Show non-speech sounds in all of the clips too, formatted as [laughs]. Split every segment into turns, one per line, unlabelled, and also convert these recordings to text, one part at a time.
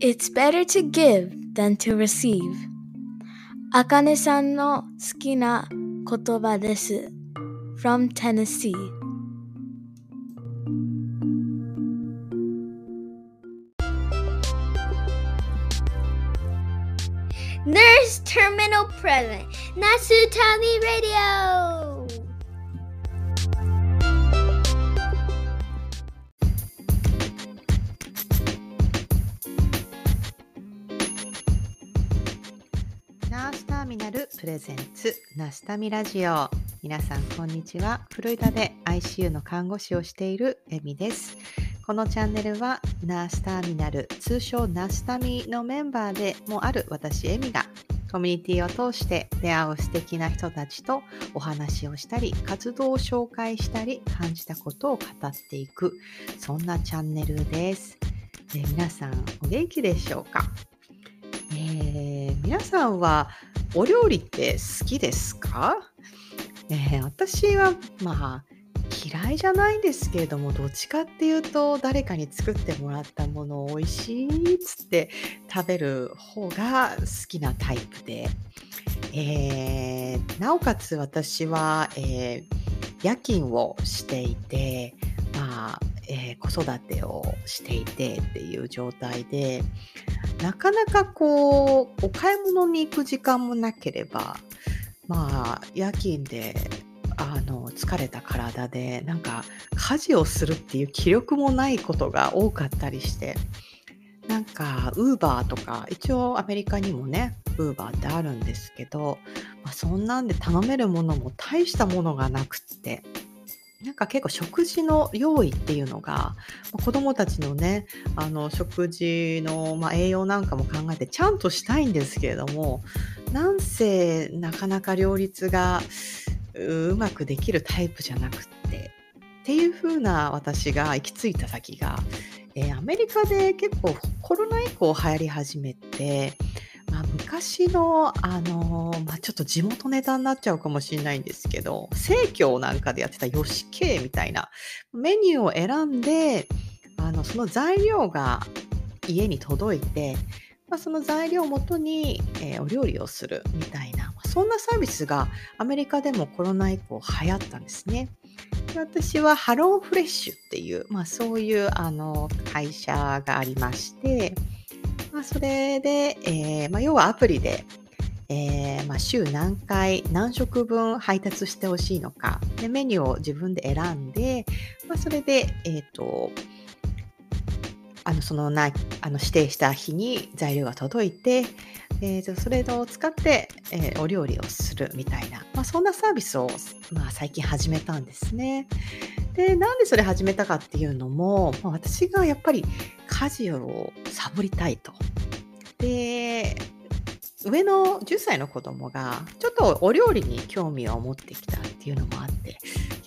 It's better to give than to receive. あかねさんの好きな言葉です。From Tennessee.
Nurse Terminal Present Nasutami Radio
レゼンツナスタミラジオ。皆さんこんにちは。フロリダで ICU の看護師をしているエミです。このチャンネルはナースターミナル通称ナスタミのメンバーでもある私エミがコミュニティを通して出会う素敵な人たちとお話をしたり活動を紹介したり感じたことを語っていくそんなチャンネルです。で皆さんお元気でしょうか？えー皆さんはお料理って好きですか、えー私はまあ嫌いじゃないんですけれどもどっちかっていうと誰かに作ってもらったものを美味しいっつって食べる方が好きなタイプで、えーなおかつ私は、えー夜勤をしていて、まあえー子育てをしていてっていう状態でなかなかこうお買い物に行く時間もなければまあ夜勤であの疲れた体でなんか家事をするっていう気力もないことが多かったりしてなんかウーバーとか一応アメリカにもねウーバーってあるんですけど、まあ、そんなんで頼めるものも大したものがなくってなんか結構食事の用意っていうのが子どもたちのねあの食事の、まあ、栄養なんかも考えてちゃんとしたいんですけれどもなんせなかなか両立がううまくできるタイプじゃなくってっていう風な私が行き着いた先が、えーアメリカで結構コロナ以降流行り始めて、まあ、昔の、あのーまあ、ちょっと地元ネタになっちゃうかもしれないんですけど生協なんかでやってたヨシケみたいなメニューを選んであのその材料が家に届いて、まあ、その材料をもとに、えーお料理をするみたいな、まそんなサービスがアメリカでもコロナ以降流行ったんですね。で私はハローフレッシュっていう、まあ、そういうあの会社がありまして、まあ、それで、えーまあ、要はアプリで、えーまあ、週何回何食分配達してほしいのか。でメニューを自分で選んで、まあ、それで、えっ、とあのそのなあの指定した日に材料が届いて、えーとそれを使って、えーお料理をするみたいな、まあ、そんなサービスを、まあ、最近始めたんですね。でなんでそれ始めたかっていうのも、まあ、私がやっぱり家事をサボりたいと。で上の10歳の子供がちょっとお料理に興味を持ってきたっていうのもあってい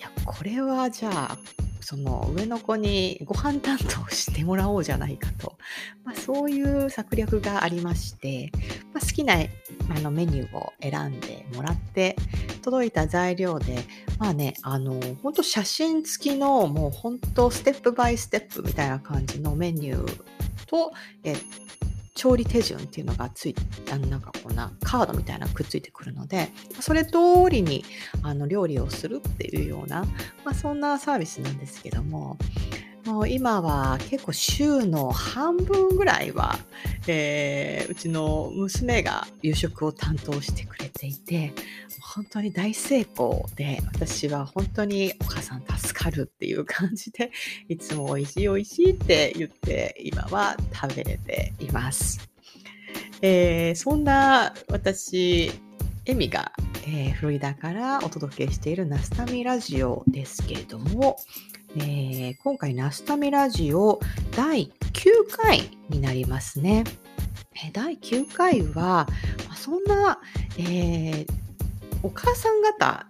やこれはじゃあその上の子にご飯担当してもらおうじゃないかと、[laughs] まあ、そういう策略がありまして、まあ、好きなあのメニューを選んでもらって届いた材料でまあねあの本当写真付きのもう本当ステップバイステップみたいな感じのメニューとえ調理手順っていうのがついたなんかこんなカードみたいなくっついてくるのでそれ通りにあの料理をするっていうような、まあ、そんなサービスなんですけどももう今は結構週の半分ぐらいは、えーうちの娘が夕食を担当してくれていて本当に大成功で私は本当にお母さん助かるっていう感じでいつも美味しい美味しいって言って今は食べれています。えーそんな私エミが、えーフロリダからお届けしているナスタミラジオですけれども、えー今回ナスタミラジオ第9回になりますね。えー第9回は、まあそんな、えーお母さん方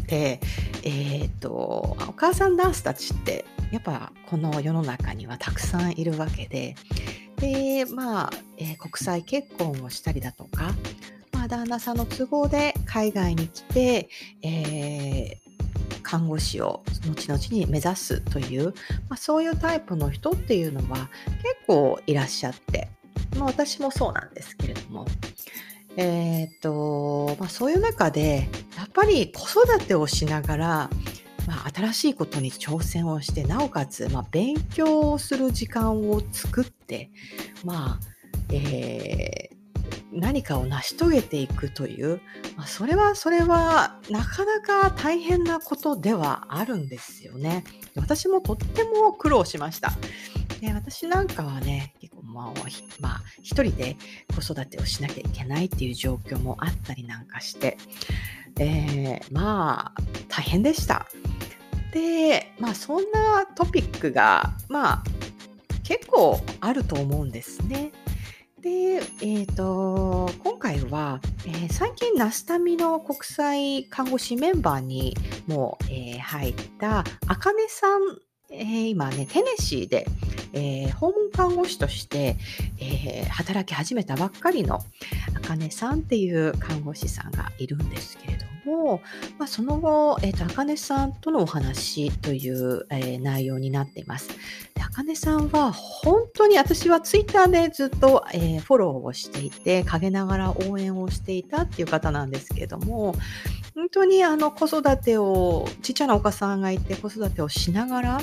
って、えーとお母さんナースたちってやっぱこの世の中にはたくさんいるわけでで、まあえー国際結婚をしたりだとか、まあ、旦那さんの都合で海外に来て、えー看護師を後々に目指すという、まあ、そういうタイプの人っていうのは結構いらっしゃってまあ、私もそうなんですけれども、えーっとまあ、そういう中でやっぱり子育てをしながら、まあ、新しいことに挑戦をしてなおかつ、まあ、勉強をする時間を作って、まあえー何かを成し遂げていくという、まあ、それはそれはなかなか大変なことではあるんですよね。私もとっても苦労しました。で私なんかはね結構まあ、まあ、一人で子育てをしなきゃいけないっていう状況もあったりなんかして、えーまあ大変でした。でまあそんなトピックがまあ結構あると思うんですね。で、えー、と今回は、えー最近ナスタミの国際看護師メンバーにも、えー入ったあかねさん、えー今ねテネシーで、えー訪問看護師として、えー働き始めたばっかりのあかねさんっていう看護師さんがいるんですけれども、まあ、その後、えーと、あかねさんとのお話という、えー内容になっています。茜、さんは本当に私はツイッターでずっと、えーフォローをしていて、陰ながら応援をしていたっていう方なんですけれども、本当にあの子育てを、ちっちゃなお母さんがいて子育てをしながら、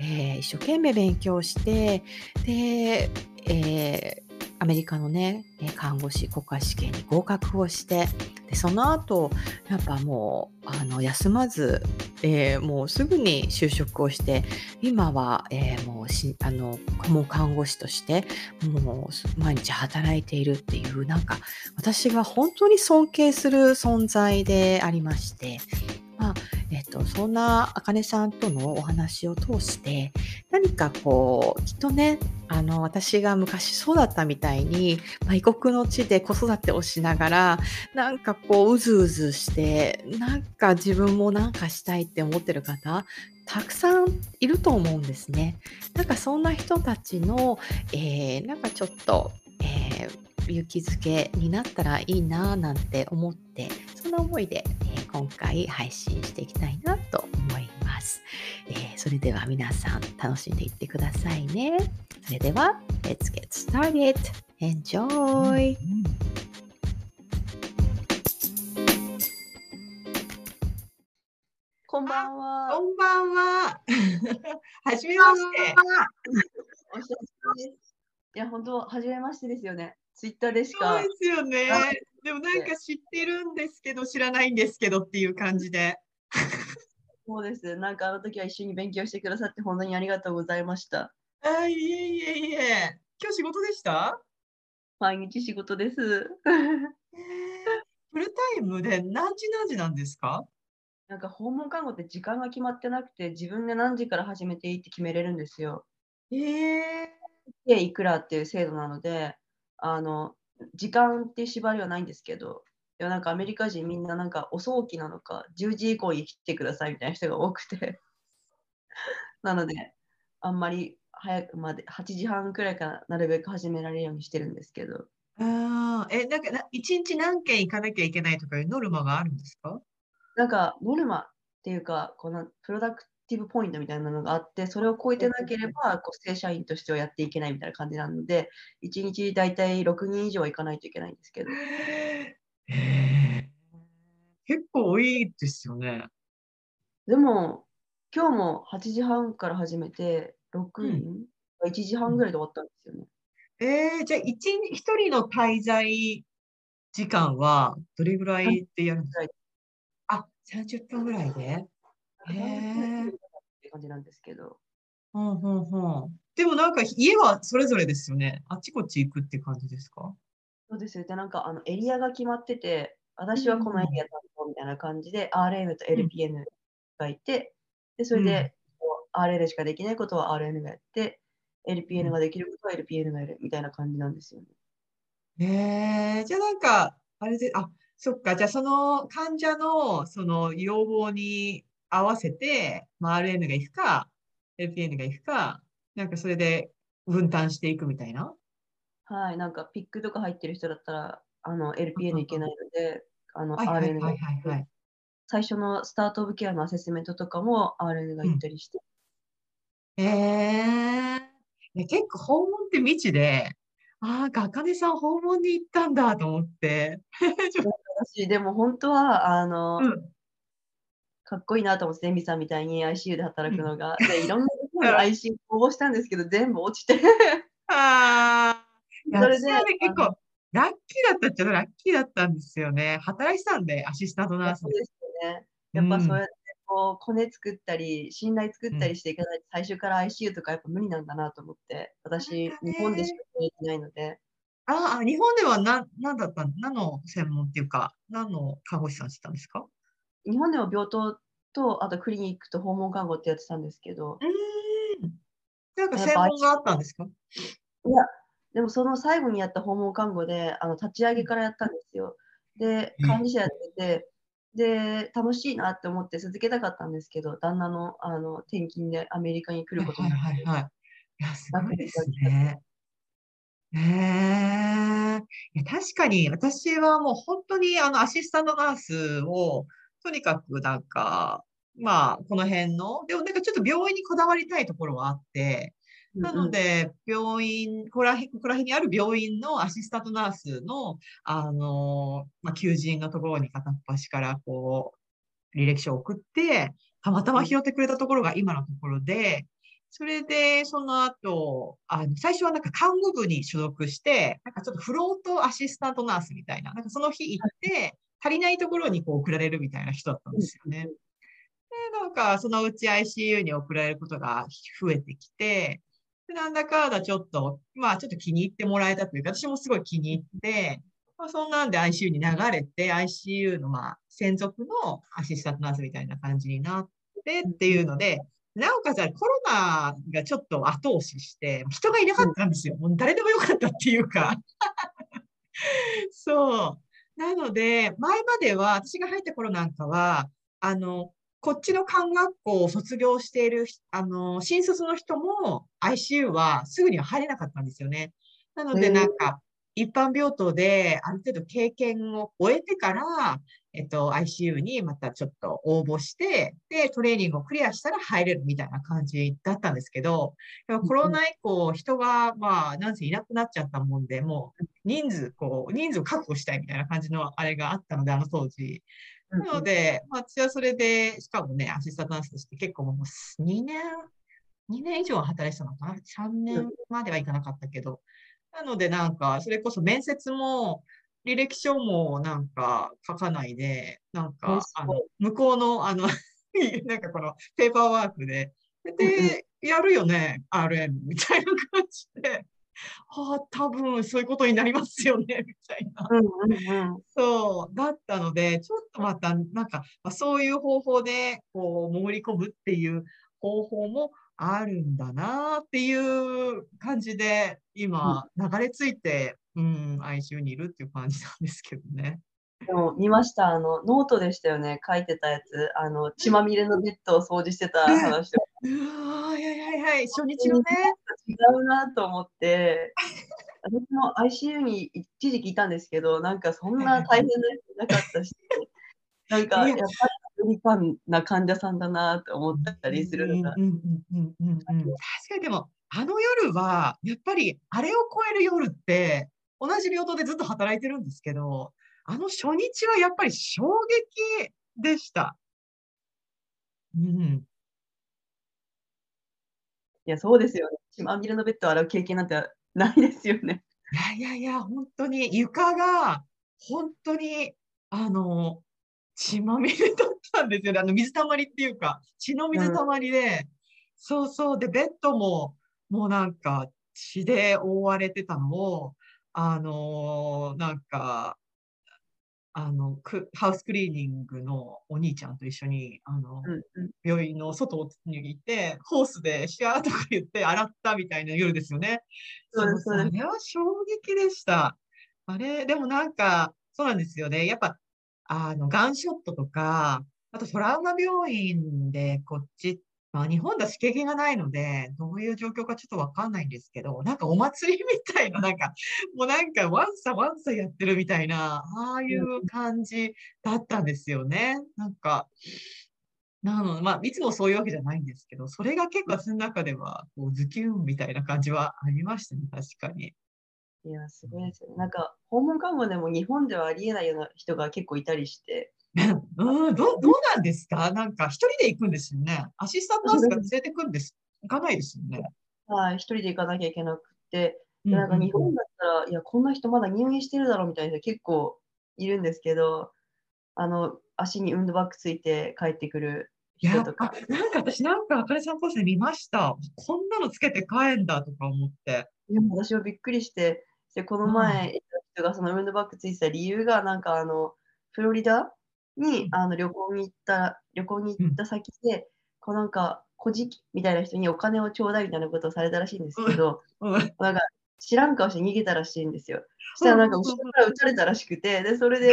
えー一生懸命勉強して、で、えーアメリカのね、看護師国家試験に合格をして、でその後やっぱもうあの休まず、えーもうすぐに就職をして今は、えーもうしあの顧問看護師としてもう毎日働いているっていうなんか私が本当に尊敬する存在でありまして、まあえっとそんなあかねさんとのお話を通して何かこうきっとねあの私が昔そうだったみたいに、まあ、異国の地で子育てをしながらなんかこううずうずしてなんか自分もなんかしたいって思ってる方たくさんいると思うんですね。なんかそんな人たちの、えーなんかちょっと、えー勇気づけになったらいいなぁなんて思ってそんな思いで、えー今回配信していきたいなと思います、えーそれでは皆さん楽しんでいってくださいね。それでは Let's get started! Enjoy!
こんばんは。
こんばんは。[laughs] はじめまして。
お久しぶりです。いや、本当、初めましてですよね。ツイッターでし
そう
か
で。すよね
あ。
でもなんか知ってるんですけど、知らないんですけどっていう感じで。[laughs]
そうです。なんかあの時は一緒に勉強してくださって本当にありがとうございました。
あいえいえいえ。今日仕事でした？
毎日仕事です。
えーフルタイムで何時何時なんですか？
なんか訪問看護って時間が決まってなくて、自分で何時から始めていいって決めれるんですよ。
ええ
で、いくらっていう制度なので、あの、時間って縛りはないんですけど、でもなんかアメリカ人みんななんか遅起きなのか、10時以降に来てくださいみたいな人が多くて、[laughs] なので、あんまり早くまで、8時半くらいからなるべく始められるようにしてるんですけど、
ああ、え、なんかな、一日何件行かなきゃいけないとかいうノルマがあるんですか？
なんかノルマっていうか、このプロダクティブポイントみたいなのがあって、それを超えてなければ、こう正社員としてはやっていけないみたいな感じなので、1日大体6人以上は行かないといけないんですけど、
ええ結構多いですよね。
でも、今日も8時半から始めて、6人、1時半ぐらいで終わったんですよね。
えー、じゃあ一日一人の滞在時間はどれぐらいでやるんですか？あ、30分ぐらいで？へえ
って感じなんですけど、
ほんほんほん。でもなんか家はそれぞれですよね。あっちこっち行くって感じですか？
そうですよ。で、なんかあのエリアが決まってて、私はこのエリア担当みたいな感じで、RN と LPN がいて、で、それで、こう RN しかできないことは RN がやって、LPN ができることは LPN がやるみたいな感じなんですよね。
へえじゃあなんか、あれで、あ、そっか。じゃあその患者のその要望に合わせて、まあ、RN が行くか、LPN が行くか、なんかそれで分担していくみたいな。
はい、なんかピックとか入ってる人だったら、あの LPN いけないので、あの RN が
はいはいはい。
最初のスタートオブケアのアセスメントとかも RN が行ったりして、
へえ。ね結構訪問って未知で、ああ、あかねさん訪問に行ったんだと思って。[laughs]
でも本当は、あの、
うん
かっこいいなと思って、エミさんみたいに [laughs] ICU で働くのが。で、いろんなところ
うん
に ICU 応募したんですけど、全部落ちて。
ああ、
それで
結
あ
構、ラッキーだったっちゃラッキーだったんですよね。働いてたんで、アシスタントナースで。
そうですよね。やっぱそう
うん
やってこうコネ作ったり、信頼作ったりしていかないと、最初から ICU とかやっぱ無理なんだなと思って、私、日本でしか経験ないので、
ああ、日本では何、何だったん何の専門っていうか、何の看護師さんしてたんですか？
日本では病棟と、あとクリニックと訪問看護ってやってたんですけど、
うーん。なんか専門があったんですか？
いや、でもその最後にやった訪問看護で、あの立ち上げからやったんですよ。で、
うん
管理者やってて、で、楽しいなって思って続けたかったんですけど、旦那のあの転勤でアメリカに来ること
はい
になって、
はいはい。いや、すごいですね。ねえ。いや確かに、私はもう本当にあのアシスタントナースを、とにかくなんか、まあ、この辺の、でもなんかちょっと病院にこだわりたいところはあって、なので、病院、ここら辺、ここら辺にある病院のアシスタントナースの、あの、まあ、求人のところに片っ端からこう、履歴書を送って、たまたま拾ってくれたところが今のところで、それで、その後、あの、最初はなんか看護部に所属して、なんかちょっとフロートアシスタントナースみたいな、なんかその日行って、足りないところにこう送られるみたいな人だったんですよね。で、なんかそのうち ICU に送られることが増えてきて、でなんだかんだちょっと、まあちょっと気に入ってもらえたというか、私もすごい気に入って、まあ、そんなんで ICU に流れて、ICU のまあ専属のアシスタントナースみたいな感じになってっていうので、なおかつコロナがちょっと後押しして、人がいなかったんですよ。もう誰でもよかったっていうか。[laughs] そう。なので、前までは、私が入った頃なんかは、あの、こっちの看学校を卒業している、あの、新卒の人も ICU はすぐには入れなかったんですよね。なので、なんか、一般病棟である程度経験を終えてから、えっと、ICU にまたちょっと応募して、で、トレーニングをクリアしたら入れるみたいな感じだったんですけど、コロナ以降、人が、まあ、なんせいなくなっちゃったもんで、もう、人数、こう、人数を確保したいみたいな感じのあれがあったので、あの当時。
うん
なので、まあ、私はそれで、しかもね、アシスタントナースとして結構もう2年、2年以上は働いてたのかな ?3 年まではいかなかったけど。なので、なんか、それこそ面接も、履歴書もなんか書かないで、なん
え
かあの、向こうの、あの、[laughs] なんかこのペーパーワークで、で、やるよね、RM みたいな感じで、ああ、多分そういうことになりますよね、みたいな。
うんうんうん。
そう、だったので、ちょっとまた、なんか、まあ、そういう方法で、こう、潜り込むっていう方法もあるんだなっていう感じで、今、流れ着いて、うん、ICU にいるっていう感じなんですけどね。
でも見ました、あの、ノートでしたよね、書いてたやつ。あの、血まみれのベッドを掃除してた話と
はいはいはいはい、[laughs] 初日のね。
違うなと思って、私も ICU に一時期いたんですけど、なんかそんな大変な人なかったし、[laughs] なんか
いや
やっぱりアメリカンな患者さんだなと思ったりするのが。
うん、うんうんうんうんうん。確かにでも、あの夜は、やっぱり、あれを超える夜って、同じ病棟でずっと働いてるんですけど、あの初日はやっぱり衝撃でした。うん。
いや、そうですよね。血まみれのベッドを洗う経験なんてないですよね。
いやいやいや、本当に床が、本当に、あの、血まみれだったんですよね。あの、水たまりっていうか、血の水たまりで、そうそう。で、ベッドも、もうなんか、血で覆われてたのを、あのなんか、あの、クハウスクリーニングのお兄ちゃんと一緒に、あの、
うんうん、
病院の外にいて、ホースでシャーとか言って洗ったみたいな夜ですよね。
そう
そう
そ
れは衝撃でした。あれ、でもなんか、そうなんですよね。やっぱ、あの、ガンショットとか、あとトラウマ病院でこっち、まあ日本だし経験がないので、どういう状況かちょっとわかんないんですけど、なんかお祭りみたいな、なんか、もうなんかワンサワンサやってるみたいな、ああいう感じだったんですよね。なんか、なので、まあ、いつもそういうわけじゃないんですけど、それが結構私の中では、こう、ズキュンみたいな感じはありましたね、確かに。
いや、すごいですよね。なんか、訪問看護でも日本ではありえないような人が結構いたりして、[laughs]
うん、どうどうなんですか？なんか一人で行くんですよね。アシスタントナースが連れてくんです。行かないですよね。
はい、一人で行かなきゃいけなくて、
うん
でなんか日
うん
本だったら、いや、こんな人まだ入院してるだろうみたいな人結構いるんですけど、あの、足に運動バッグついて帰ってくる人とか
あ、なんか私なんかあかねさんポストで見ました。こんなのつけて帰んだとか思って。
いや私はびっくりして、でこの前、人がその運動バッグついてた理由が、なんかあの、フロリダにあの旅行に行った、旅行に行った先で、こうなんか、小じきみたいな人にお金をちょうだいみたいなことをされたらしいんですけど、
うん。
なんか知らん顔して逃げたらしいんです。よ。そしたらなんか後ろから撃たれたらしくて、で、それで、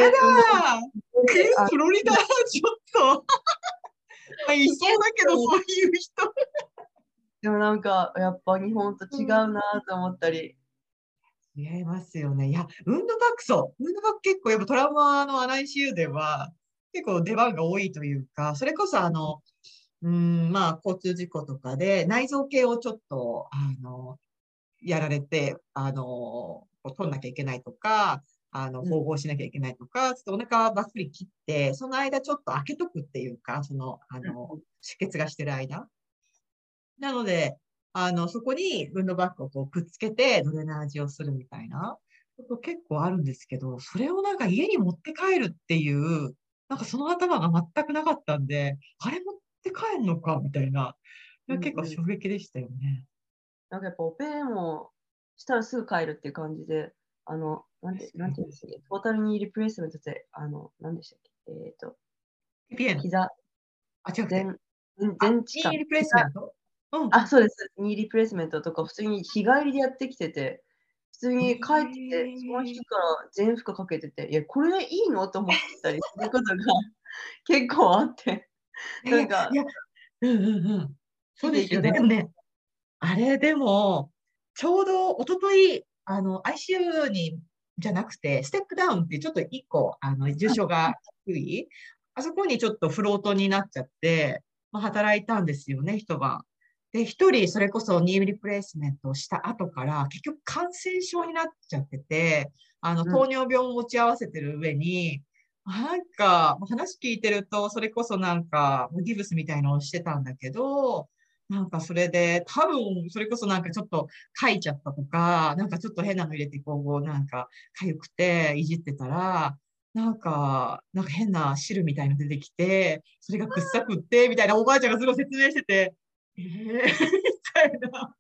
フロリダ、[laughs] ちょっと。まあ、いそうだけど、そう。いう人。
でもなんか、やっぱ日本と違うなと思ったり、
違いますよね。いや、運動バッグそう。運動バッグ結構、やっぱトラウマの NICU では、結構出番が多いというか、それこそあの、うん、まあ、交通事故とかで内臓系をちょっと、あの、やられて、あの、取んなきゃいけないとか、あの、
うん
縫合しなきゃいけないとか、ちょっとお腹ばっくり切って、その間ちょっと開けとくっていうか、その、あの、出血がしてる間。なので、あの、そこに運動バッグをこうくっつけてドレナージをするみたいなこと結構あるんですけど、それをなんか家に持って帰るっていう、なんかその頭が全くなかったんで、あれ持って帰るのかみたいな、結構衝撃でしたよね。
なんかやっぱオペもしたらすぐ帰るっていう感じで、あの、なんて、なんていうんですか、トータルニーリプレイスメントって、あの、なんでしたっけ、えっ、と、
PN。
膝、
あ、違くて。
前、前
あ
前置か
ニーリプレイスメント？うん。
あ、そうです。ニーリプレイスメントとか普通に日帰りでやってきてて、普通に帰ってて、その日から全負荷かけてて、いや、これでいいの？と思ったりすることが [laughs] 結構あって、なんか
うんうんうん。そうですよね。ね、あれでも、ちょうど一昨日あの、ICU に、じゃなくて、ステップダウンってちょっと一個、あの、重症が低い、あそこにちょっとフロートになっちゃって、まあ、働いたんですよね、一晩。で、一人、それこそニーリプレイスメントをした後から、結局感染症になっちゃってて、あの、
うん。
糖尿病を持ち合わせてる上に、なんか、話聞いてると、それこそなんか、ギブスみたいのをしてたんだけど、なんかそれで、多分、それこそなんかちょっと書いちゃったとか、なんかちょっと変なの入れて、こう、なんか、痒くていじってたら、なんか、なんか変な汁みたいの出てきて、それがくっさくって、みたいなおばあちゃんがすごい説明してて、えー、みたいな。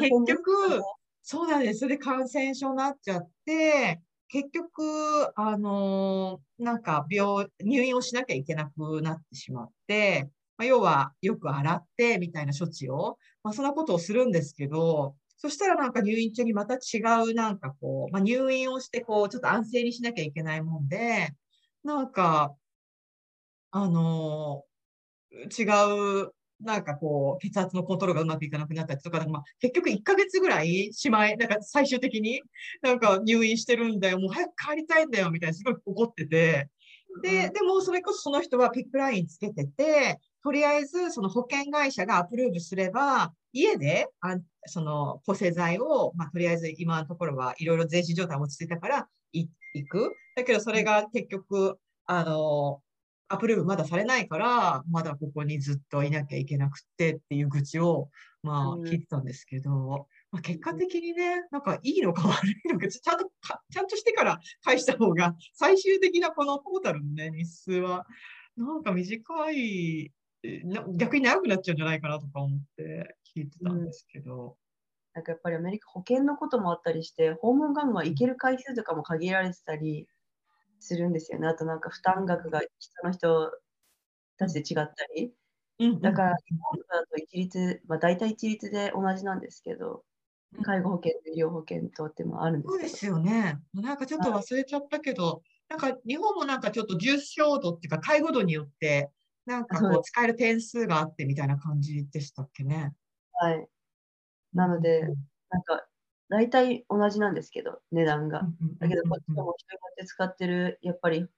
結局、そうなんです。それで感染症になっちゃって、結局、あのーなんか病、入院をしなきゃいけなくなってしまって、まあ、要はよく洗ってみたいな処置を、まあ、そんなことをするんですけど、そしたらなんか入院中にまた違うなんかこう、まあ、入院をしてこう、ちょっと安静にしなきゃいけないもんで、なんか、あのー違う、なんかこう、血圧のコントロールがうまくいかなくなったりとか、まあ、結局1ヶ月ぐらいしまい、なんか最終的になんか入院してるんだよ、もう早く帰りたいんだよ、みたいなすごい怒ってて、で、でもそれこそその人はピックラインつけてて、とりあえずその保険会社がアプローブすれば、家であその抗生剤を、まあ、とりあえず今のところはいろいろ全身状態落ち着いたからい行く。だけどそれが結局、あの、アプローブまだされないから、まだここにずっといなきゃいけなくてっていう愚痴を、まあ、
うん。
聞いてたんですけど、まあ、結果的にね、なんかいいのか悪いのか、ちゃんとか、ちゃんとしてから返した方が、最終的なこのトータルのね、日数は、なんか短い、逆に長くなっちゃうんじゃないかなとか思って聞いてたんですけど。
なんかやっぱりアメリカ保険のこともあったりして、訪問看護は行ける回数とかも限られてたりするんですよね。あとなんか負担額が人の人たちで違ったり。
うん
だから日本だと一律、まあ大体一律で同じなんですけど、
うん
介護保険と医療保険とってもあるんです。
そうですよね。なんかちょっと忘れちゃったけど、なんか日本もなんかちょっと重症度っていうか介護度によって、なんかこう使える点数があってみたいな感じでしたっけね。
はい。なので、なんか大体同じなんですけど、値段が。だけど、こっちはもう人によって使ってる、やっぱり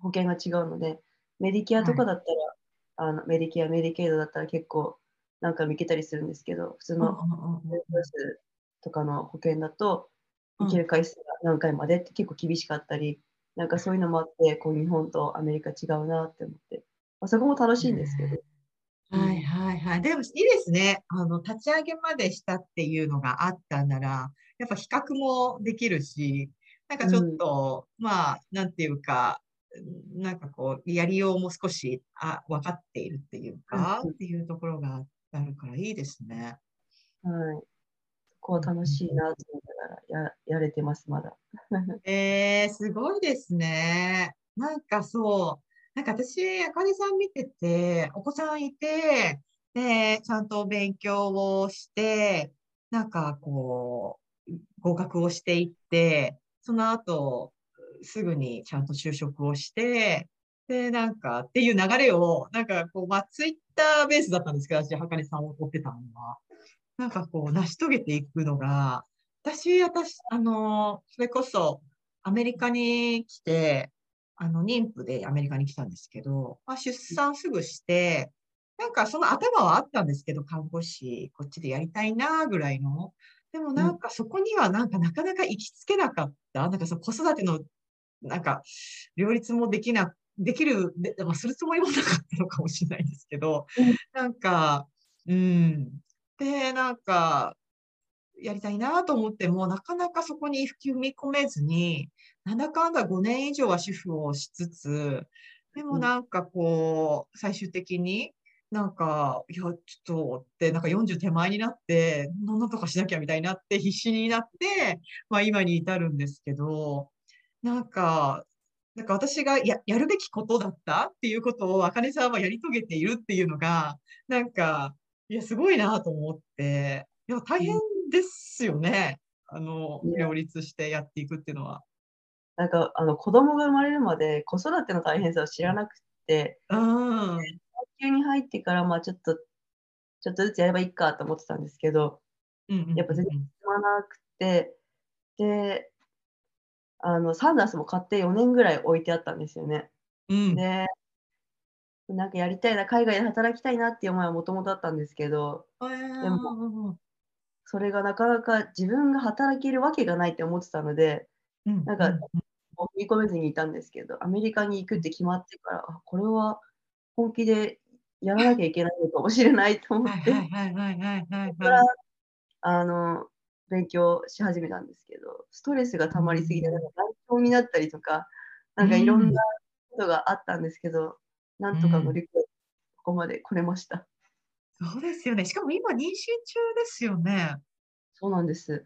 保険が違うので、メディケアとかだったら、あのメディケア、メディケイドだったら結構何回も行けたりするんですけど、普通のとかの保険だと、行ける回数が何回までって結構厳しかったり、なんかそういうのもあって、こう日本とアメリカ違うなって思って、まあ、そこも楽しいんですけど、
はいはいはい。でもいいですね。あの、立ち上げまでしたっていうのがあったなら、やっぱ比較もできるし、なんかちょっと、まあ、なんていうか、なんかこう、やりようも少し、あ、分かっているっていうか、
うん
っていうところがあるからいいですね。
はい。そこは楽しいなと思いながらややれてます、まだ。[laughs]
えー、すごいですね。なんかそう、なんか私、あかねさん見てて、お子さんいて、で、ちゃんと勉強をして、なんかこう、合格をしていって、その後、すぐにちゃんと就職をして、で、なんかっていう流れを、なんかこう、まあ、ツイッターベースだったんですけど、私、はかねさんを追ってたのは、なんかこう、成し遂げていくのが、私、私、あの、それこそ、アメリカに来て、あの、妊婦でアメリカに来たんですけど、まあ、出産すぐして、なんかその頭はあったんですけど、看護師、こっちでやりたいな、ぐらいの。でもなんかそこにはなんかなかなか行きつけなかった。なんかその子育ての、なんか、両立もできな、できる、で、まあ、するつもりもなかったのかもしれないですけど
うん、
なんか、うん。で、なんか、やりたいなと思っても、なかなかそこに踏み込めずに、なんだかんだ5年以上は主婦をしつつ、でもなんかこう、最終的に、なんか、いや、ちょっとって、なんか40手前になって、なんとかしなきゃみたいになって、必死になって、まあ今に至るんですけど、なんか、なんか私がや、やるべきことだったっていうことを、あかねさんはやり遂げているっていうのが、なんか、いや、すごいなと思って、いや、大変ですよね。あの、両立してやっていくっていうのは。
なんかあの子供が生まれるまで子育ての大変さを知らなくて、
うん。
急に入ってからまあちょっと、ちょっとずつやればいいかと思ってたんですけど、
うん
やっぱ全然進まなくて、で、あのサンダースも買って4年ぐらい置いてあったんですよね。
うん。
で、なんかやりたいな、海外で働きたいなっていう思いはもともとあったんですけど、
で
もそれがなかなか自分が働けるわけがないって思ってたので、なんか踏み込めずにいたんですけど、アメリカに行くって決まってから、あこれは本気でやらなきゃいけないのかもしれないと思って、
はいはいはいはいはいはい
そこから
はい。
あの勉強し始めたんですけど、ストレスが溜まりすぎて、なんか難聴になったりとか、なんかいろんなことがあったんですけど、なんとか乗り越えて、ここまで来れました。
そうですよね。しかも今妊娠中ですよね。
そうなんです。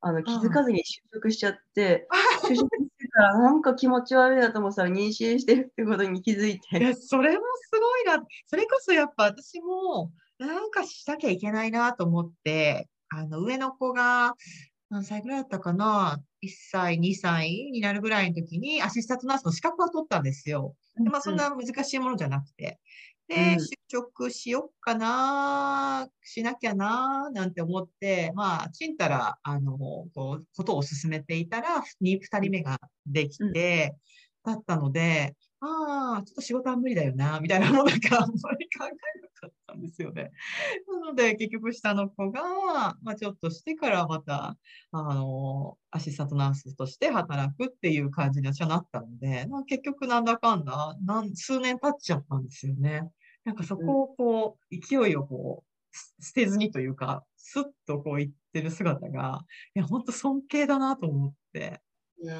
あの気づかずに就職しちゃって、[laughs] 就職してからなんか気持ち悪いなと思ったら妊娠してるってことに気づい
い
て、
や、それもすごいな。それこそやっぱ私もなんかしなきゃいけないなと思って、あの上の子が何歳ぐらいだったかな ?1 歳、2歳になるぐらいの時にアシスタントナースの資格は取ったんですよ。でまあそんな難しいものじゃなくて。で、
うん。
就職しよっかな、しなきゃな、なんて思って、まあ、ちんたら、あの、こう、ことを進めていたら、に二人目ができて、だったので、ああ、ちょっと仕事は無理だよな、みたいなものがあんまり考えなかったんですよね。なので、結局下の子が、まあ、ちょっとしてからまた、あの、アシスタントナースとして働くっていう感じに私はなったので、まあ、結局なんだかんだ、なん数年経っちゃったんですよね。なんかそこをこう、勢いをこう、捨てずにというか、スッとこう言ってる姿が、いや、本当尊敬だなと思って。
いや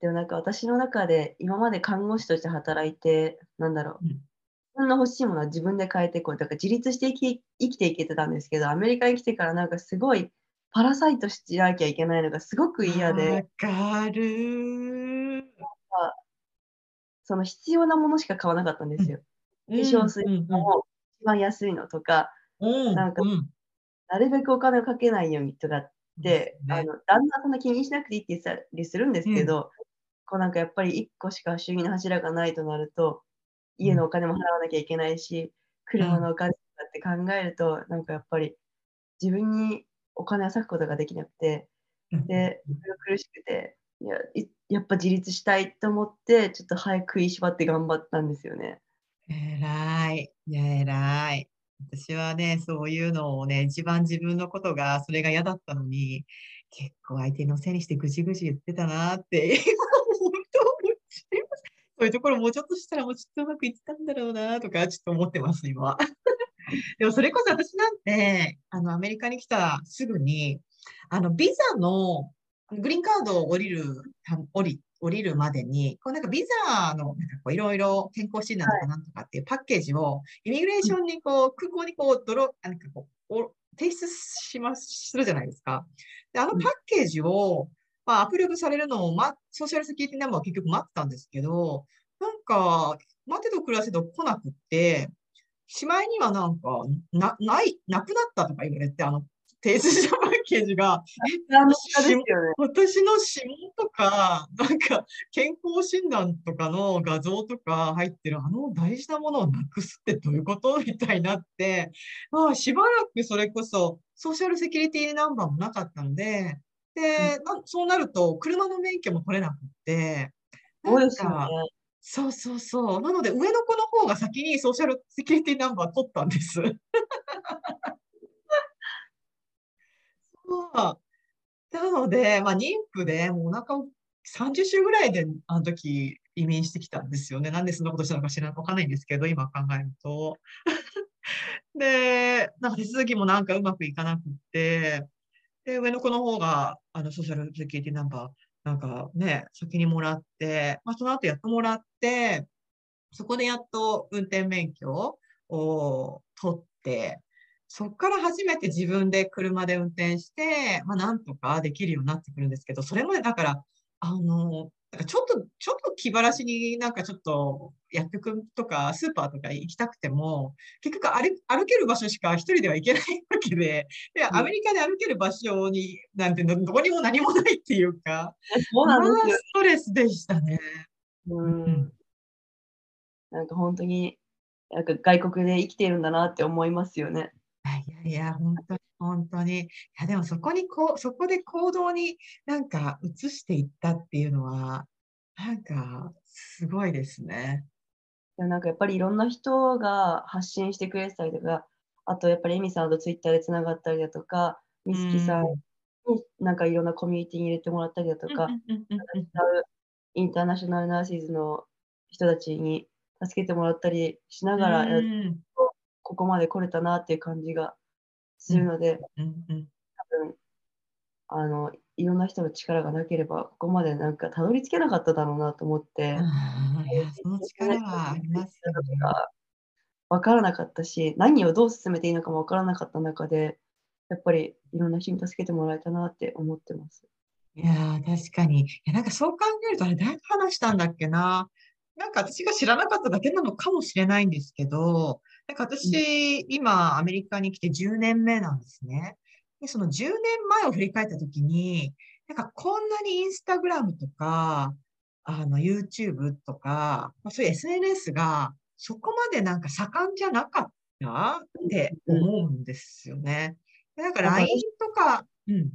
でもなんか私の中で今まで看護師として働いて、なんだろう、
うん。
自分の欲しいものは自分で変えていこう。だから自立して生き生きていけてたんですけど、アメリカに来てからなんかすごいパラサイトしなきゃいけないのがすごく嫌で、
わかる。ー。
その必要なものしか買わなかったんですよ。
化
化粧水も一番安いのとか、
うん、
なんか
うん、
なるべくお金をかけないようにとかって、
ね。
あの旦那はそんな気にしなくていいって言ってたりするんですけど、こうなんかやっぱり1個しか収入の柱がないとなると、家のお金も払わなきゃいけないし、車のお金とかって考えると、なんかやっぱり自分にお金を割くことができなくて、で、苦しくて、いやいやっぱ自立したいと思って、ちょっと早く食いしばって頑張ったんですよね。
えらい。いや、えらい。私はね、そういうのをね、一番自分のことが、それが嫌だったのに、結構相手のせいにしてぐじぐじ言ってたなって。そういうところもうちょっとしたらもうちょっとうまくいってたんだろうなとか、ちょっと思ってます、今。[laughs] でもそれこそ私なんて、あの、アメリカに来たすぐに、あの、ビザの、グリーンカードを降りる、た降り、降りるまでに、こうなんかビザの、なんかこういろいろ健康診断とかなんとかっていうパッケージを、イミグレーションにこう、空港にこう、ドロ、あなんかこう、お提出します、するじゃないですか。で、あのパッケージを、まあ、アプローブされるのを、ま、ソーシャルセキュリティナンバーを結局待ってたんですけど、なんか、待てど暮らせど来なくって、しまいにはなんか、な、ない、なくなったとか言われて、あの、提出したパッケージが、
ね。[laughs]
私の指紋とか、なんか健康診断とかの画像とか入ってるあの大事なものをなくすってどういうこと？みたいになって、まあ、しばらくそれこそソーシャルセキュリティナンバーもなかったので、で、なそうなると車の免許も取れなくって、
そうですよね
なんか。そうそうそう。なので上の子の方が先にソーシャルセキュリティナンバー取ったんです。[laughs] そう。なので、まあ、妊婦で、もうお腹を30週ぐらいで、あの時、移民してきたんですよね。なんでそんなことしたのか知らわかんないんですけど、今考えると。[laughs] で、なんか手続きもなんかうまくいかなくって、で、上の子の方が、あの、ソーシャルセキュリティナンバー、なんかね、先にもらって、まあ、その後やっともらって、そこでやっと運転免許を取って、そっから初めて自分で車で運転して、まあ、なんとかできるようになってくるんですけど、それまでだから、あの、なんかちょっと、ちょっと気晴らしになんかちょっと薬局とかスーパーとか行きたくても、結局歩歩ける場所しか一人では行けないわけで、で、アメリカで歩ける場所に、なんてどこにも何もないっていうか、
そうなんです
ストレスでしたね。
うん。なんか本当に、なんか外国で生きているんだなって思いますよね。
いやいや、本当に、本当に。いや、でもそこにこう、そこで行動になんか移していったっていうのは、なんかすごいですね。
でもなんかやっぱりいろんな人が発信してくれてたりとか、あとやっぱりエミさんとツイッターでつながったりだとか、みつきさんになんかいろんなコミュニティに入れてもらったりだとか、インターナショナルナーシーズの人たちに助けてもらったりしながら、
うん
ここまで来れたなっていう感じがするので、
うんうん
多分あのいろんな人の力がなければここまでなんかたどり着けなかっただろうなと思って、[laughs]
その力はあります。
分からなかったし何をどう進めていいのかも分からなかった中でやっぱりいろんな人に助けてもらえたなって思ってます。
いやー、確かに。いや、なんかそう考えると、あれ、誰と話したんだっけな？なんか私が知らなかっただけなのかもしれないんですけど、なんか私、今、アメリカに来て10年目なんですね。で、その10年前を振り返ったときに、なんかこんなにインスタグラムとか、あの、YouTube とか、まあ、そういう SNS が、そこまでなんか盛んじゃなかったって思うんですよね。でなんか
なんか
LINE とか、うん。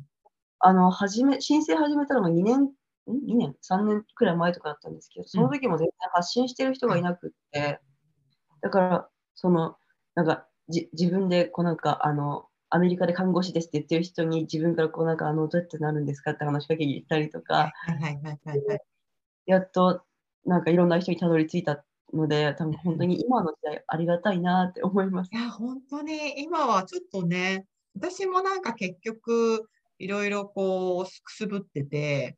あの始め申請始めたのが2年ん？2年？3年くらい前とかだったんですけどその時も全然発信してる人がいなくって、だからそのなんかじ自分でこうなんかあのアメリカで看護師ですって言ってる人に自分からこうなんかあのどうやってなるんですかって話しかけに行ったりとか、
はいはいはいはいはい。
やっとなんかいろんな人にたどり着いたので多分本当に今の時代ありがたいなって思います
い。や、本当に今はちょっとね、私もなんか結局、いろいろこう、くすぶってて、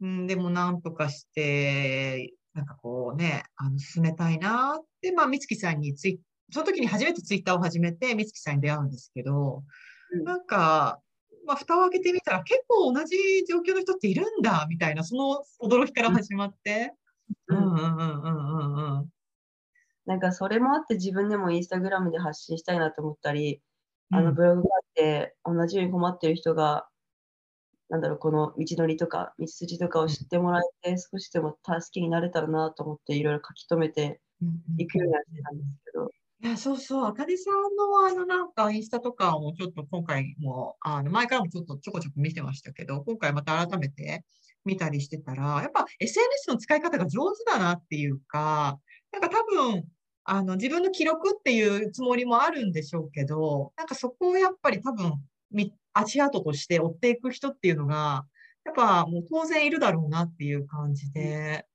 うん、でもなんとかして、なんかこうね、あの、進めたいなって、まあ、美月さんにツイ、その時に初めてツイッターを始めて、美月さんに出会うんですけど、
うん。
なんか、まあ、蓋を開けてみたら結構同じ状況の人っているんだ、みたいな、その驚きから始まって、うん。うんうんうんうんうん。
なんかそれもあって自分でもインスタグラムで発信したいなと思ったり、あ
うん。
のブログがあって同じように困ってる人が、なんだろう、この道のりとか道筋とかを知ってもらえて、少しでも助けになれたらなと思っていろいろ書き留めていくようになってたんですけど、
いや、そうそう、あかねさんのあのなんかインスタとかもちょっと今回も、あの前からもちょっとちょこちょこ見てましたけど、今回また改めて見たりしてたら、やっぱ SNS の使い方が上手だなっていうか、なんか多分、あの自分の記録っていうつもりもあるんでしょうけど、なんかそこをやっぱり多分み足跡として追っていく人っていうのが、やっぱもう当然いるだろうなっていう感じで。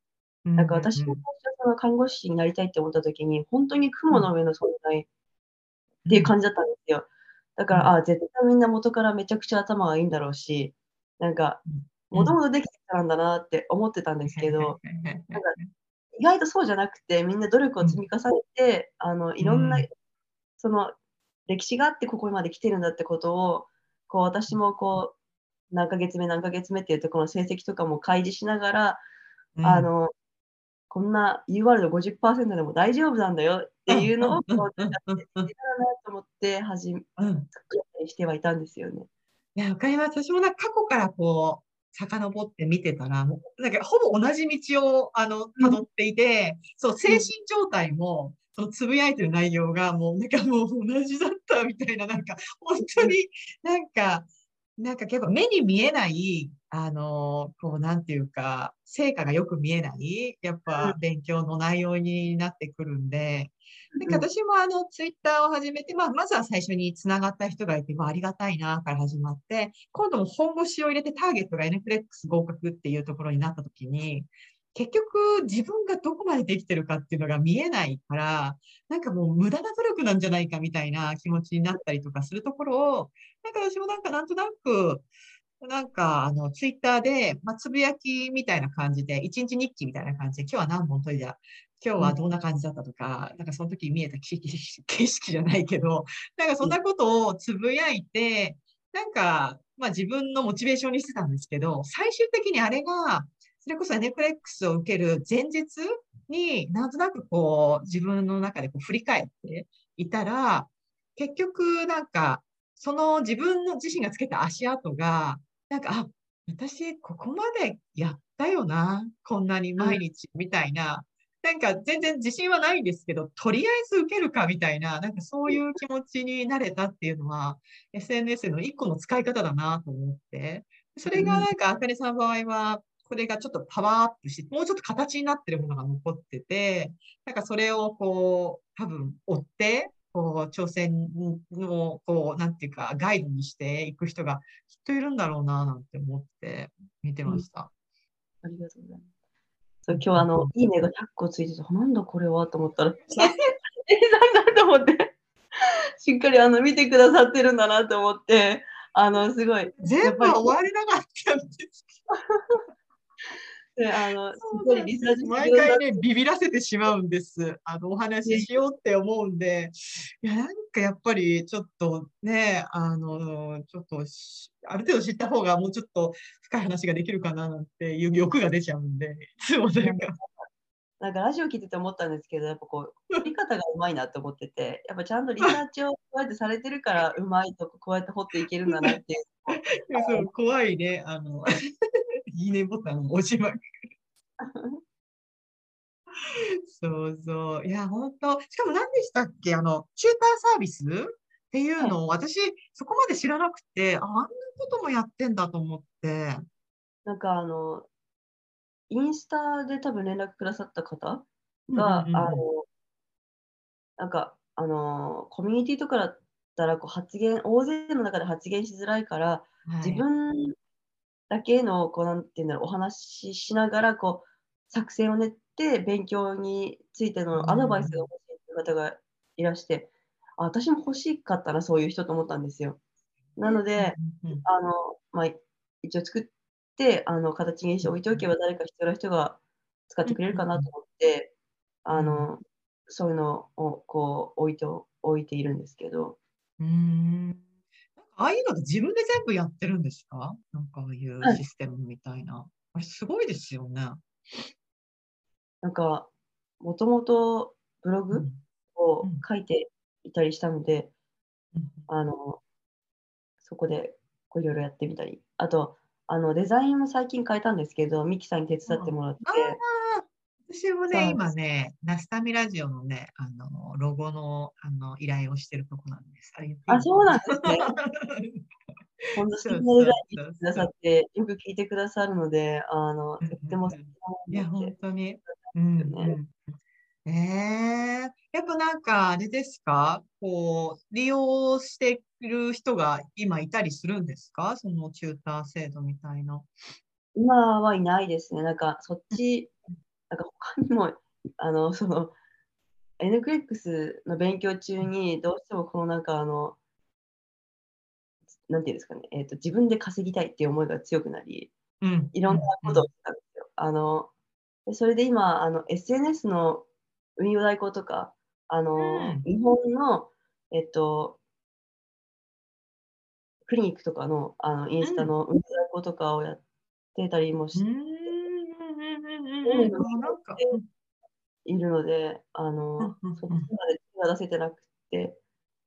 なんか私も
うん。
最初その看護師になりたいって思った時に、本当に雲の上の存在っていう感じだったんですよ。だから、
うん。
あ、絶対みんな元からめちゃくちゃ頭がいいんだろうし、なんか、
うん。
もともとできてたんだなって思ってたんですけど、意外とそうじゃなくて、みんな努力を積み重ねて、あのいろんな、
うん。
その歴史があってここまで来てるんだってことを、こう私もこう何ヶ月目何ヶ月目っていうところの成績とかも開示しながら、
うん
あのこんな U ワールド50%でも大丈夫なんだよっていうのをこうやっていけたらなと思って始め
うん
してはいたんですよね。
いや、わかります。私もなんか過去からこう、遡って見てたら、もう、なんかほぼ同じ道を、あの、辿っていて、そう、精神状態も、そのつぶやいてる内容が、もう、なんかもう同じだったみたいな、なんか、本当になんか、なんか結構目に見えない、あの、こう、なんていうか、成果がよく見えない、やっぱ勉強の内容になってくるんで、なんか私もあの、ツイッターを始めて、まあ、まずは最初に繋がった人がいて、まあ、ありがたいな、から始まって、今度も本腰を入れてターゲットが NFLEX 合格っていうところになったときに、結局自分がどこまでできてるかっていうのが見えないから、なんかもう無駄な努力なんじゃないかみたいな気持ちになったりとかするところを、なんか私もなんかなんとなく、なんか、あの、ツイッターで、まあ、つぶやきみたいな感じで、一日日記みたいな感じで、今日は何本撮りだ、今日はどんな感じだったとか、なんかその時見えた景色じゃないけど、[laughs] なんかそんなことをつぶやいて、なんか、まあ自分のモチベーションにしてたんですけど、最終的にあれが、それこそ NFLX を受ける前日になんとなくこう自分の中でこう振り返っていたら、結局なんか、その自分の自身がつけた足跡が、なんか、あ、私ここまでやったよな、こんなに毎日みたいな、なんか全然自信はないんですけど、とりあえず受けるかみたいな、なんかそういう気持ちになれたっていうのは、SNS の一個の使い方だなと思って、それがなんか、あかねさんの場合は、これがちょっとパワーアップして、もうちょっと形になってるものが残ってて、なんかそれをこう、多分追って、こう、挑戦の、こう、なんていうか、ガイドにしていく人がきっといるんだろうな、なんて思って見てました。
ありがとうございます。そう今日あの、いいねが100個ついてて、なんだこれはと思ったら、[laughs] え、なんだと思って、しっかりあの見てくださってるんだなと思って、あの、すごい、
全部は終われなかったんです
であの、
毎回ね、ビビらせてしまうんです。あの、お話ししようって思うんで、いや、なんかやっぱりちょっとね、あの、ちょっとし、ある程度知った方がもうちょっと深い話ができるかななんていう欲が出ちゃうんで、いつもなんか、
なんかラジオ聞いてて思ったんですけど、やっぱこう、振り方がうまいなと思ってて、やっぱちゃんとリサーチをこうやってされてるから、うまいとここうやって掘っていけるんだなっていう。[laughs]
そう怖いね、あの、いいねボタンを押しまくる。そうそう。いや、本当しかも何でしたっけ？あの、チューターサービスっていうのを私、そこまで知らなくて、あ、あんなこともやってんだと思って。
なんかあの、インスタで多分連絡くださった方
うん
が、
うんうん
あの、なんか、あの、コミュニティとかだったらこう発言、大勢の中で発言しづらいから、
はい
自分だけの、こう、なんていうんだろう、お話ししながら、こう、作戦を練って、勉強についてのアドバイスが欲しいという方がいらして、あ私も欲しかったな、そういう人と思ったんですよ。なので、あの、まあ、一応作って、あの、形にして置いておけば誰か必要な人が使ってくれるかなと思って、あの、そういうのをこう置いてお、置いているんですけど、
うーん。ああいうのって自分で全部やってるんですか？なんかああいう
はい。
システムみたいな。あれすごいですよね。
なんか、もともとブログ
うん。
を
うん
書いていたりしたので、
うん。
あの、そこでこういろいろやってみたり、あと、あの、デザインも最近変えたんですけど、ミキさんに手伝ってもらって、
私もね、今ね、ナスタミラジオのね、あの、ロゴの、あの、依頼をしてるとこなんです。あ、
あ、そうなんですね。[laughs] こんな素敵なデザインしてくださって、よく聞いてくださるので、あの、とっても
いや、本当に。うん
ね
うん。ええやっぱなんか、あれですか？こう、利用している人が今いたりするんですか？そのチューター制度みたいな。
今はいないですね。なんかそっち、なんか他にも、あの、その、[laughs] NCLEX の勉強中にどうしてもこのなんかあの、なんていうんですかね、えっ、と、自分で稼ぎたいっていう思いが強くなり、
うん。
いろんなことをしたんですよ。あの、でそれで今、あの、SNS の運用代行とか、あの、
うん。
日本の、えっと、クリニックとかの、あの、インスタの運用代行とかをやってたりもし
うん。うん。なんか、うん
いるので、あ
うん
の、
うん
そっちまで手が出せてなくて、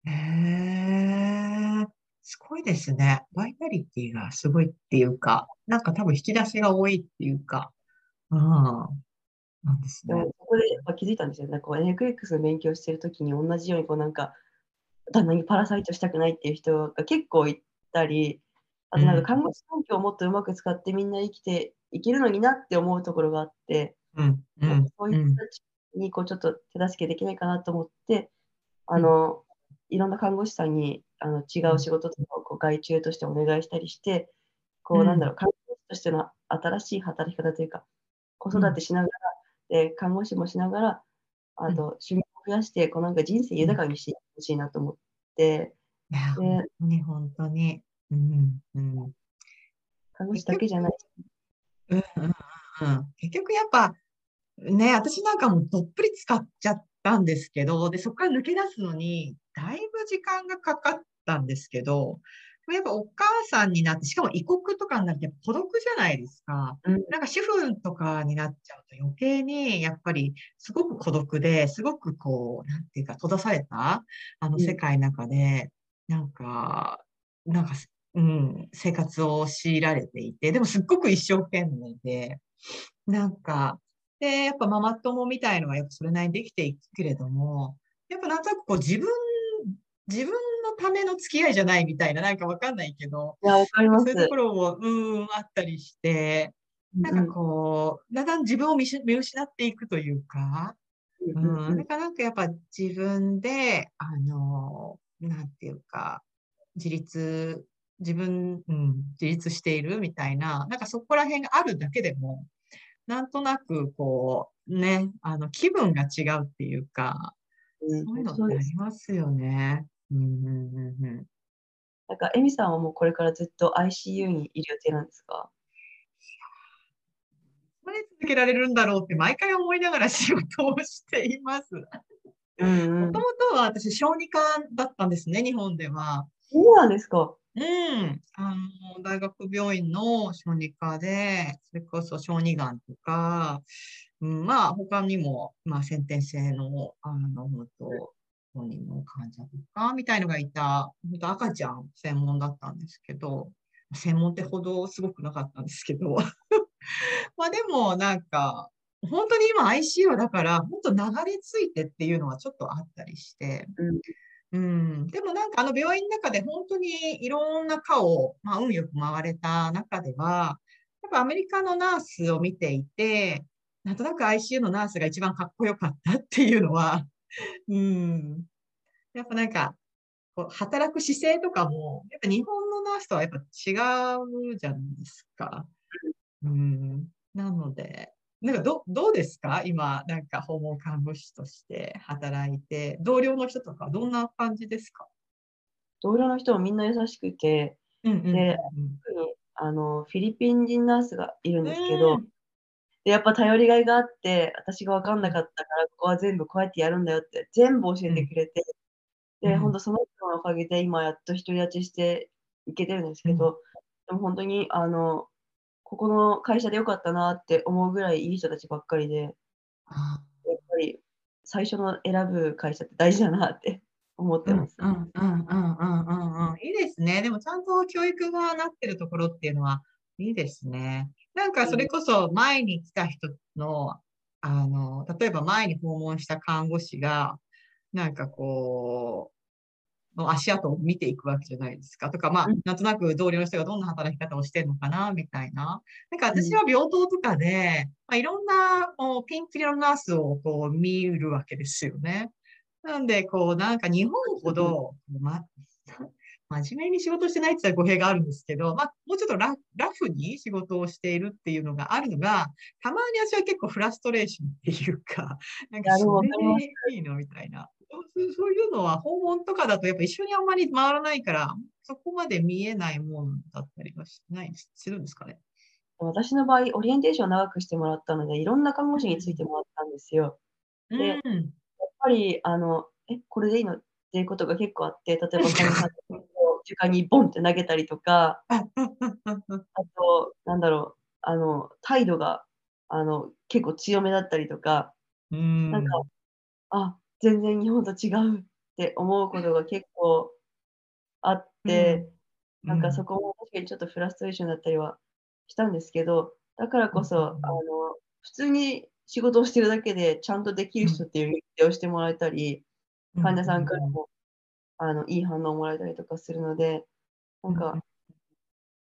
へえ、すごいですね。バイタリティがすごいっていうか、なんか多分引き出しが多いっていうか、うん、なんですね。
そこで気づいたんですよ。なんかこう NCLEX の勉強してるときに同じようにこうなんか、旦那にパラサイトしたくないっていう人が結構いたり、あとなんか看護師環境をもっとうまく使ってみんな生きていけるのになって思うところがあって、
うん、うん、
そういう人たちにこうちょっと手助けできないかなと思って、あの、いろんな看護師さんにあの違う仕事とかをこう外注としてお願いしたりして、こ
う
うんなんだろう、看護師としての新しい働き方というか、子育てしながら、で看護師もしながら、あと趣味を増やして、こうなんか人生豊かにしてほしいなと思って、
いや、
で
本当に、本当に。うん、うん。
看護師だけじゃない。
うんうんうんうん。結局やっぱ、ね、私なんかもうどっぷり使っちゃったんですけど、で、そこから抜け出すのに、だいぶ時間がかかったんですけど、やっぱお母さんになって、しかも異国とかになって孤独じゃないですか。
うん。
なんか主婦とかになっちゃうと余計にやっぱりすごく孤独で、すごくこう、なんていうか閉ざされたあの
うん。
世界の中で、なんか、なんかす、うん、生活を強いられていて、でもすっごく一生懸命で、なんか、で、やっぱママ友みたいのはやっぱそれなりにできていくけれども、やっぱなんとなくこう自分、自分のための付き合いじゃないみたいな、なんかわかんないけど、
いや、わかります。
そういうところも、うん、あったりして、なんかこう、だんだん自分を見失っていくというか、
うんうん
うん、だからなんかやっぱ自分で、あの、なんていうか、自立、自分、うん、自立しているみたいな、なんかそこら辺があるだけでも、なんとなくこう、ね、あの、気分が違うっていうか、
うん
そういうのってありますよね。うん、うん、うん、うん。
なんか、エミさんはもうこれからずっと ICU にいる予定なんですか？
これ続けられるんだろうって毎回思いながら仕事をしています。もともとは私、小児科だったんですね、日本では。
そうなんですか。
うん、あの大学病院の小児科で、それこそ小児がんとか、うん、まあ他にも、まあ、先天性の、あの、本当、本人の患者とか、みたいのがいた、本当赤ちゃん専門だったんですけど、専門ってほどすごくなかったんですけど、[laughs] まあでもなんか、本当に今 ICU だから、本当流れ着いてっていうのはちょっとあったりして、
うん。
うん、でもなんかあの病院の中で本当にいろんな科を、まあ、運よく回れた中では、やっぱアメリカのナースを見ていて、なんとなく ICU のナースが一番かっこよかったっていうのは、[laughs] うん、やっぱなんか、こう働く姿勢とかも、やっぱ日本のナースとはやっぱ違うじゃないですか。うん、なので、なんかどどうですか？今、なんか訪問看護師として働いて、同僚の人とかどんな感じですか？
同僚の人もみんな優しくて、
うんうん
で特にあのフィリピン人ナースがいるんですけど、でやっぱ頼りがいがあって、私が分かんなかったから、ここは全部こうやってやるんだよって全部教えてくれて、で、
うん
本当その人のおかげで今やっと独り立ちしていけてるんですけど、でも本当にあの、ここの会社でよかったなって思うぐらいいい人たちばっかりで、やっぱり最初の選ぶ会社って大事だなって [laughs] 思ってます。
うんうんうんいいですね。でもちゃんと教育がなってるところっていうのはいいですね。なんかそれこそ前に来た人の、あの、例えば前に訪問した看護師が、なんかこう、の足跡を見ていくわけじゃないですか。とか、まあ
うん、
なんとなく同僚の人がどんな働き方をしてるのかな、みたいな。なんか私は病棟とかで、まあ、いろんなこうピンク色のナースをこう見るわけですよね。なんで、こう、なんか日本ほど、ま、真面目に仕事してないって言ったら語弊があるんですけど、まあ、もうちょっとララフに仕事をしているっていうのがあるのが、たまに私は結構フラストレーションっていうか、なんかそれでいいのみたいな。そうそういうのは訪問とかだとやっぱ一緒にあんまり回らないから、そこまで見えないもんだったりはしないするんですかね？
私の場合、オリエンテーションを長くしてもらったので、いろんな看護師についてもらったんですよ。
うん。
やっぱり、あの、え、これでいいの？っていうことが結構あって、例えば、床にボンって投げたりとか、[laughs] あと、なんだろう、あの、態度が、あの、結構強めだったりとか、
うん。
なんか、あ、全然日本と違うって思うことが結構あって、なんかそこも確かにちょっとフラストレーションだったりはしたんですけど、だからこそ、
うん。
あの、普通に仕事をしてるだけでちゃんとできる人っていう認定をしてもらえたり、患者さんからも、あの、いい反応をもらえたりとかするので、なんか、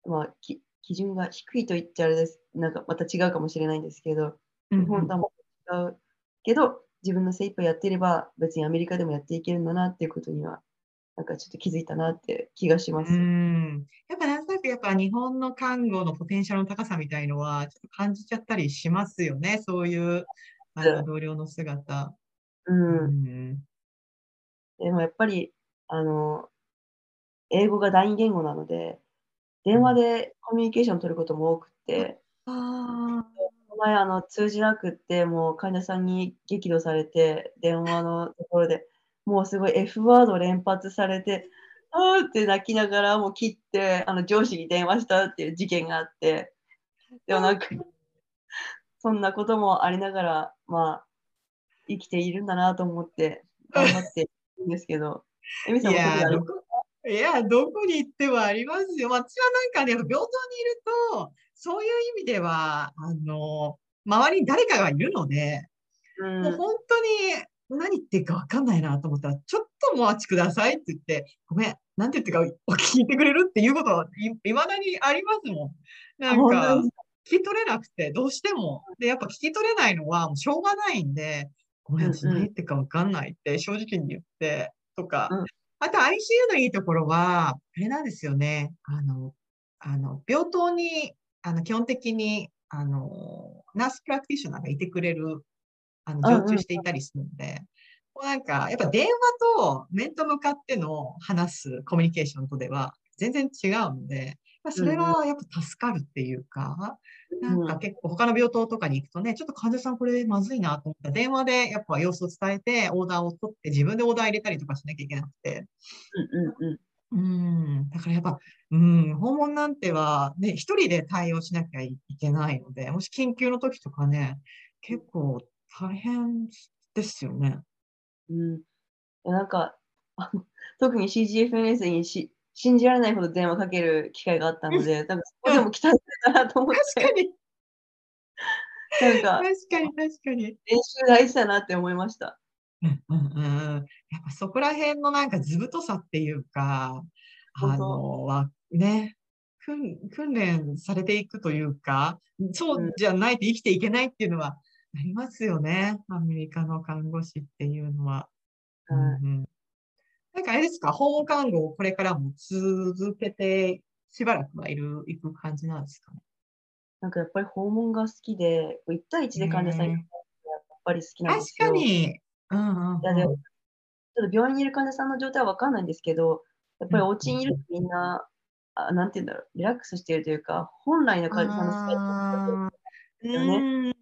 まあ、き基準が低いと言っちゃあれです。なんかまた違うかもしれないんですけど、
うん、
日本とはも違うけど、自分の精一杯やっていれば、別にアメリカでもやっていけるんだなっていうことには、なんかちょっと気づいたなって気がします。
うん。やっぱなんとなくやっぱ日本の看護のポテンシャルの高さみたいのはちょっと感じちゃったりしますよね。そういうあの同僚の姿。
うん。
うん。
でもやっぱり、あの、英語が第二言語なので、電話でコミュニケーション取ることも多くて、前あの通じなくって、もう患者さんに激怒されて、電話のところでもうすごい F ワード連発されて、あーって泣きながらもう切って、あの上司に電話したっていう事件があって、でもなんか、そんなこともありながら、まあ、生きているんだなと思って、頑張っているんですけど、エミさんもあり
どこいや、どこに行ってもありますよ。私はなんかね、病棟にいると、そういう意味では、あの、周りに誰かがいるので、
うん
もう本当に何言ってるか分かんないなと思ったら、ちょっとお待ちくださいって言って、ごめん、なんて言ってるかお聞いてくれるっていうことはいいまだにありますもん。なん
本
か聞き取れなくて、どうしても。で、やっぱ聞き取れないのはもうしょうがないんで、ごめん、何言ってるか分かんないって正直に言って、とか
うん。
あと ICU のいいところは、あれなんですよね。あの、あの、病棟に、あの、基本的に、あの、ナースプラクティショナーがいてくれる、あの、常駐していたりするので、もうなんか、やっぱ電話と面と向かっての話すコミュニケーションとでは全然違うので、まあそれはやっぱ助かるっていうか、なんか結構他の病棟とかに行くとね、ちょっと患者さんこれまずいなと思った。ら電話でやっぱ様子を伝えてオーダーを取って自分でオーダー入れたりとかしなきゃいけなくて。
うん。
だからやっぱ、うん、訪問なんてはね、一人で対応しなきゃいけないので、もし緊急の時とかね、結構大変ですよね。
うん、なんかあの特に CGFNS にし信じられないほど電話かける機会があったので、[laughs] 多分そこでも鍛えてたなと思って、
確かに、
なんか
確かに、確かに。
練習大事だなって思いました。
うんうんうん、やっぱそこら辺のなんか図太さっていうか、あの、はね、訓訓練されていくというか、そうじゃないと生きていけないっていうのはありますよね。アメリカの看護師っていうのは。うん
はい
うんなんかあれですか、訪問看護をこれからも続けてしばらくはいる、いく感じなんですかね？
なんかやっぱり訪問が好きで、1対1で患者さんやっぱり好きなん
確
ですよ。
かに。うんうんうん
ちょっと病院にいる患者さんの状態は分かんないんですけど、やっぱりお家にいるとみんな、あなんて言うんだろう、リラックスしているというか、本来の患者さんの姿
あー
よね。
うん。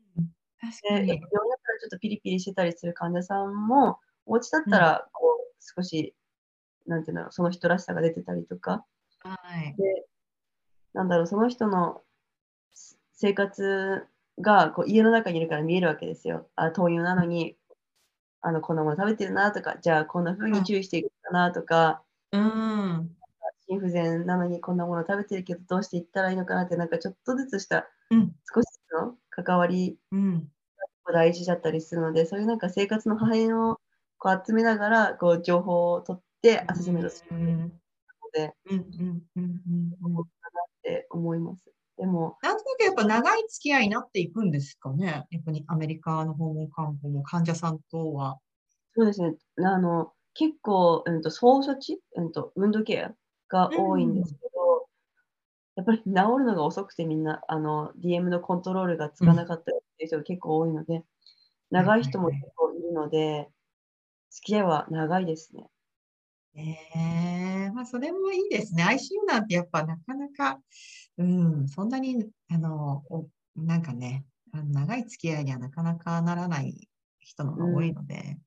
確か
病院だ
に。
ったらちょっとピリピリしてたりする患者さんも、お家だったらこう少し、なんていうんだろう、その人らしさが出てたりとか、
はい。
で、なんだろう、その人のす生活がこう家の中にいるから見えるわけですよ。あ、灯油なのに、あの、こんなもの食べてるなとか、じゃあこんな風に注意していくかなとか、
うん。
心不全なのにこんなもの食べてるけどどうしていったらいいのかなって、なんかちょっとずつした
うん。
少しずつの関わり
うん。
が大事だったりするので、そういうなんか生活の破片をこう集めながら、こう情報を取ってアセスメントする
うん。
ので、
うん。うん。うん。うん。
って思います。でも、
なんとなくやっぱ長い付き合いになっていくんですかね。やっぱりアメリカの訪問看護も患者さんとは。
そうですね。あの、結構、うんと、総処置、うんと、ウンドケアが多いんですけど、やっぱり治るのが遅くてみんな、あの、DM のコントロールがつかなかったりっていう人が結構多いので、長い人も結構いるので、付き合いは長いですね。
ええまあ、それもいいですね。ICU なんてやっぱなかなか、うん、そんなに、あの、おなんかね、あの長い付き合いにはなかなかならない人の方が多いので、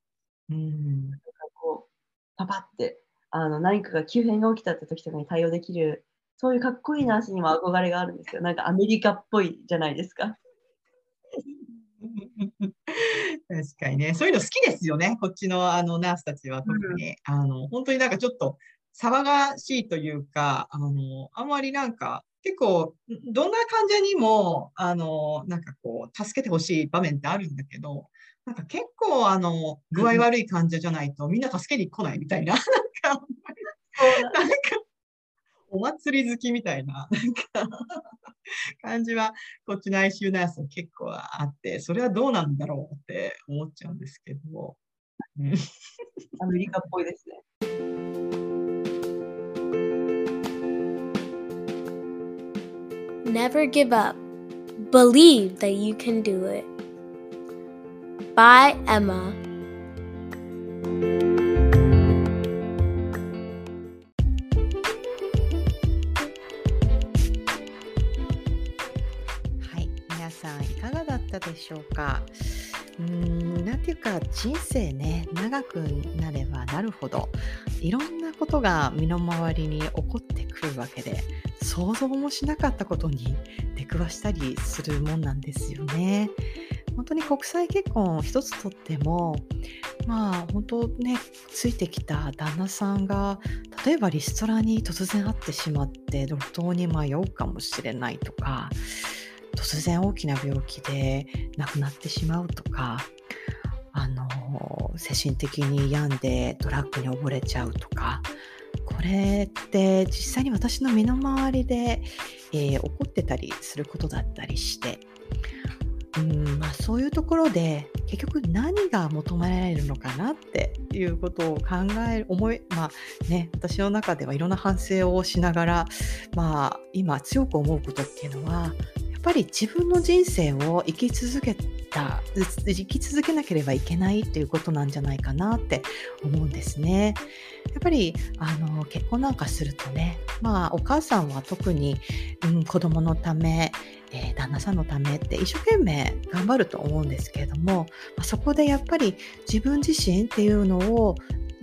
うん、
なんかこう、パパって、あの、何かが急変が起きたって時とかに対応できる、そういうかっこいいナースにも憧れがあるんですよ。なんかアメリカっぽいじゃないですか。[laughs]
確かにね、そういうの好きですよね。こっちのあのナースたちは。特に、あの、本当になんかちょっと騒がしいというか、あの、あんまりなんか、結構、どんな患者にも、あの、なんかこう、助けてほしい場面ってあるんだけど、なんか結構、あの、具合悪い患者じゃないとみんな助けに来ないみたいな、なんか、なんか、お祭り好きみたいな、なんか、感じは、こっちの ICU ナースは結構あって、それはどうなんだろうって思っちゃうんですけど。うん
アメリカっぽいですね。
Never give up. Believe that you can do it. By Emma.
たでしょうか。うーん、なんていうか人生ね、長くなればなるほど、いろんなことが身の回りに起こってくるわけで、想像もしなかったことに出くわしたりするもんなんですよね。本当に国際結婚一つとっても、まあ本当ね、ついてきた旦那さんが、例えばリストラに突然会ってしまって路頭に迷うかもしれないとか、突然大きな病気で亡くなってしまうとか、あの精神的に病んでドラッグに溺れちゃうとか、これって実際に私の身の回りで、えー起こってたりすることだったりして、うんまあ、そういうところで結局何が求められるのかなっていうことを考える思いまあね私の中ではいろんな反省をしながらまあ今強く思うことっていうのはぱり自分の人生を生き続けた生き続けなければいけないっていうことなんじゃないかなって思うんですね。やっぱりあの結婚なんかするとねまあお母さんは特に、うん、子供のためえー旦那さんのためって一生懸命頑張ると思うんですけれども、まあそこでやっぱり自分自身っていうのを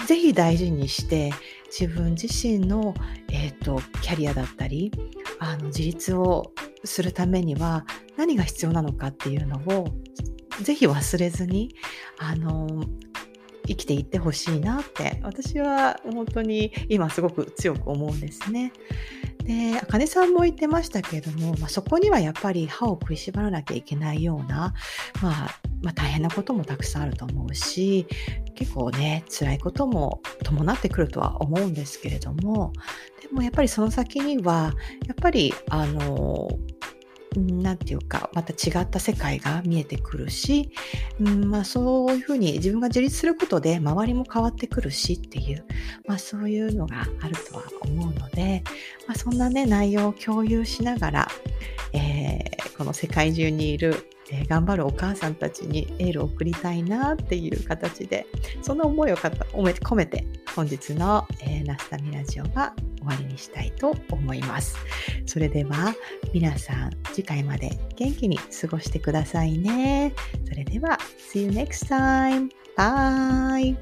ぜひ大事にして自分自身の、えー、とキャリアだったりあの自立をするためには何が必要なのかっていうのをぜひ忘れずにあの生きていってほしいなって私は本当に今すごく強く思うんですね。で、あかねさんも言ってましたけれども、まあ、そこにはやっぱり歯を食いしばらなきゃいけないような、まあ、まあ大変なこともたくさんあると思うし、結構ね、辛いことも伴ってくるとは思うんですけれども、でもやっぱりその先には、やっぱり、あの、何て言うか、また違った世界が見えてくるし、うんまあ、そういうふうに自分が自立することで周りも変わってくるしっていう、まあ、そういうのがあるとは思うので、まあ、そんなね内容を共有しながら、えーこの世界中にいる、えー頑張るお母さんたちにエールを送りたいなっていう形でその思いを込め込めて本日の、えーナスタミラジオは終わりにしたいと思います。それでは皆さん次回まで元気に過ごしてくださいね。それでは See you next time. Bye!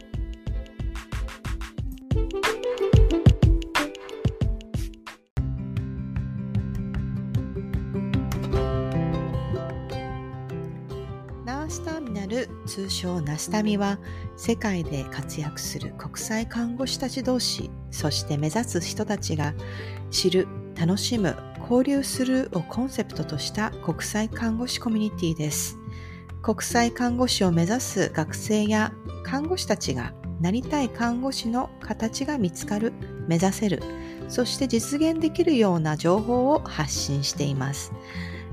スターミナル通称ナスタミは世界で活躍する国際看護師たち同士そして目指す人たちが知る楽しむ交流するをコンセプトとした国際看護師コミュニティです国際看護師を目指す学生や看護師たちがなりたい看護師の形が見つかる目指せるそして実現できるような情報を発信しています。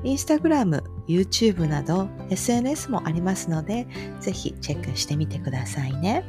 インスタグラム、YouTube など SNS もありますので、ぜひチェックしてみてくださいね。